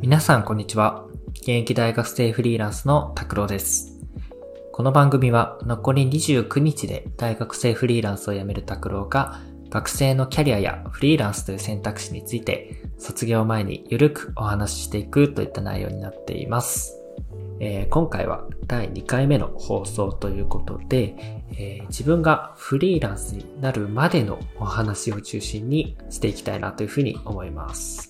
皆さんこんにちは。現役大学生フリーランスの拓郎です。この番組は残り29日で大学生フリーランスを辞める拓郎が学生のキャリアやフリーランスという選択肢について卒業前にゆるくお話ししていくといった内容になっています。えー、今回は第2回目の放送ということで、えー、自分がフリーランスになるまでのお話を中心にしていきたいなというふうに思います。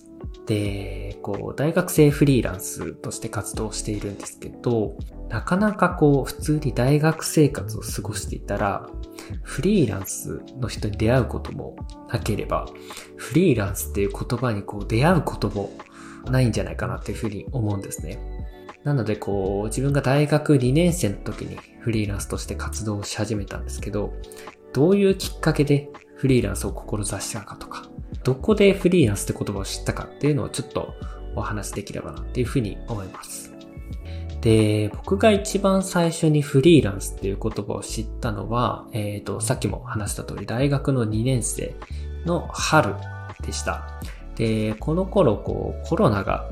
で、こう、大学生フリーランスとして活動しているんですけど、なかなかこう、普通に大学生活を過ごしていたら、フリーランスの人に出会うこともなければ、フリーランスっていう言葉にこう、出会うこともないんじゃないかなっていうふうに思うんですね。なのでこう、自分が大学2年生の時にフリーランスとして活動し始めたんですけど、どういうきっかけでフリーランスを志したかとか、どこでフリーランスって言葉を知ったかっていうのをちょっとお話しできればなっていうふうに思います。で、僕が一番最初にフリーランスっていう言葉を知ったのは、えっ、ー、と、さっきも話した通り大学の2年生の春でした。で、この頃こうコロナが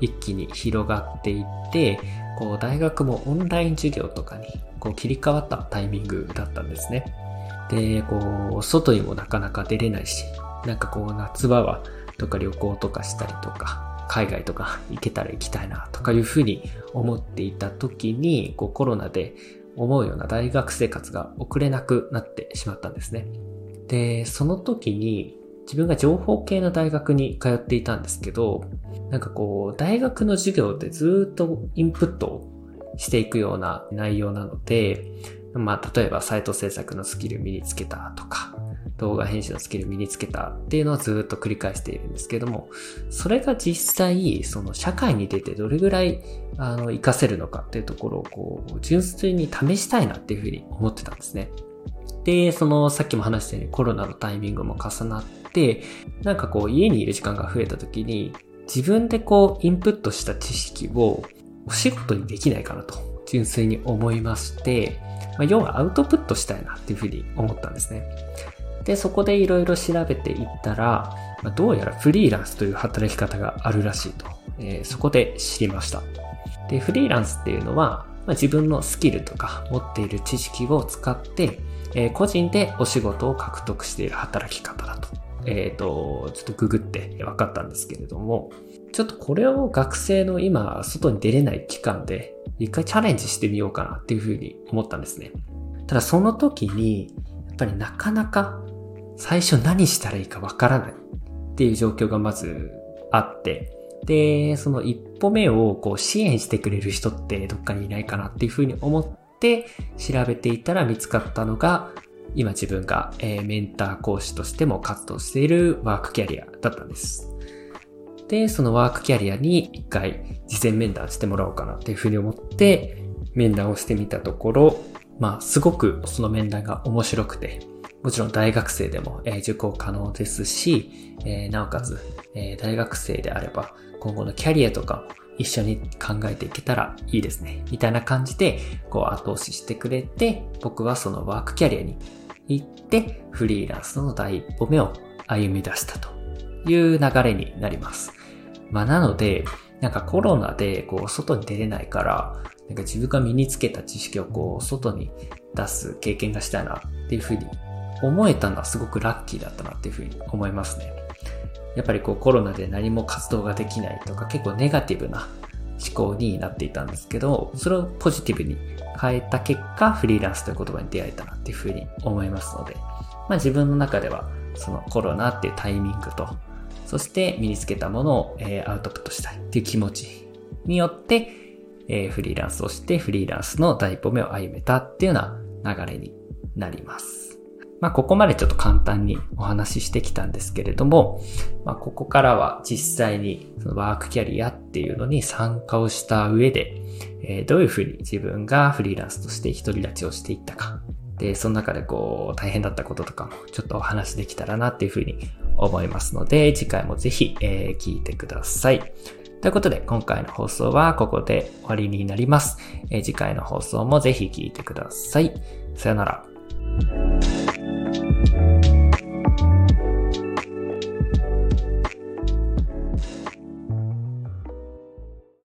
一気に広がっていって、こう大学もオンライン授業とかにこう切り替わったタイミングだったんですね。で、こう、外にもなかなか出れないし、なんかこう夏場はとか旅行とかしたりとか、海外とか行けたら行きたいなとかいうふうに思っていた時に、こうコロナで思うような大学生活が送れなくなってしまったんですね。で、その時に自分が情報系の大学に通っていたんですけど、なんかこう、大学の授業でずっとインプットをしていくような内容なので、まあ、例えばサイト制作のスキル身につけたとか、動画編集のスキル身につけたっていうのをずっと繰り返しているんですけども、それが実際、その社会に出てどれぐらい、あの、活かせるのかっていうところを、こう、純粋に試したいなっていうふうに思ってたんですね。で、その、さっきも話したようにコロナのタイミングも重なって、なんかこう、家にいる時間が増えた時に、自分でこう、インプットした知識をお仕事にできないかなと、純粋に思いまして、まあ、要はアウトプットしたいなっていうふうに思ったんですね。で、そこでいろいろ調べていったら、ま、どうやらフリーランスという働き方があるらしいと、えー、そこで知りました。で、フリーランスっていうのは、まあ、自分のスキルとか持っている知識を使って、えー、個人でお仕事を獲得している働き方だと。えっ、ー、と、ちょっとググって分かったんですけれども、ちょっとこれを学生の今、外に出れない期間で、一回チャレンジしてみようかなっていうふうに思ったんですね。ただその時に、やっぱりなかなか最初何したらいいかわからないっていう状況がまずあって、で、その一歩目をこう支援してくれる人ってどっかにいないかなっていうふうに思って調べていたら見つかったのが、今自分が、え、メンター講師としても活動しているワークキャリアだったんです。で、そのワークキャリアに一回事前面談してもらおうかなっていうふうに思って面談をしてみたところ、まあすごくその面談が面白くて、もちろん大学生でも、え、受講可能ですし、え、なおかつ、え、大学生であれば今後のキャリアとかも一緒に考えていけたらいいですね。みたいな感じで、こう後押ししてくれて、僕はそのワークキャリアに行って、フリーランスの第一歩目を歩み出したという流れになります。まあなので、なんかコロナでこう外に出れないから、なんか自分が身につけた知識をこう外に出す経験がしたいなっていうふうに思えたのはすごくラッキーだったなっていうふうに思いますね。やっぱりこうコロナで何も活動ができないとか結構ネガティブな思考になっていたんですけど、それをポジティブに変えた結果、フリーランスという言葉に出会えたなっていうふうに思いますので、まあ自分の中ではそのコロナっていうタイミングと、そして身につけたものを、え、アウトプットしたいっていう気持ちによって、え、フリーランスをしてフリーランスの第一歩目を歩めたっていうような流れになります。まあ、ここまでちょっと簡単にお話ししてきたんですけれども、まあ、ここからは実際にそのワークキャリアっていうのに参加をした上で、えー、どういうふうに自分がフリーランスとして独り立ちをしていったか。で、その中でこう、大変だったこととかもちょっとお話できたらなっていうふうに思いますので、次回もぜひ、えー、聞いてください。ということで、今回の放送はここで終わりになります。えー、次回の放送もぜひ聞いてください。さよなら。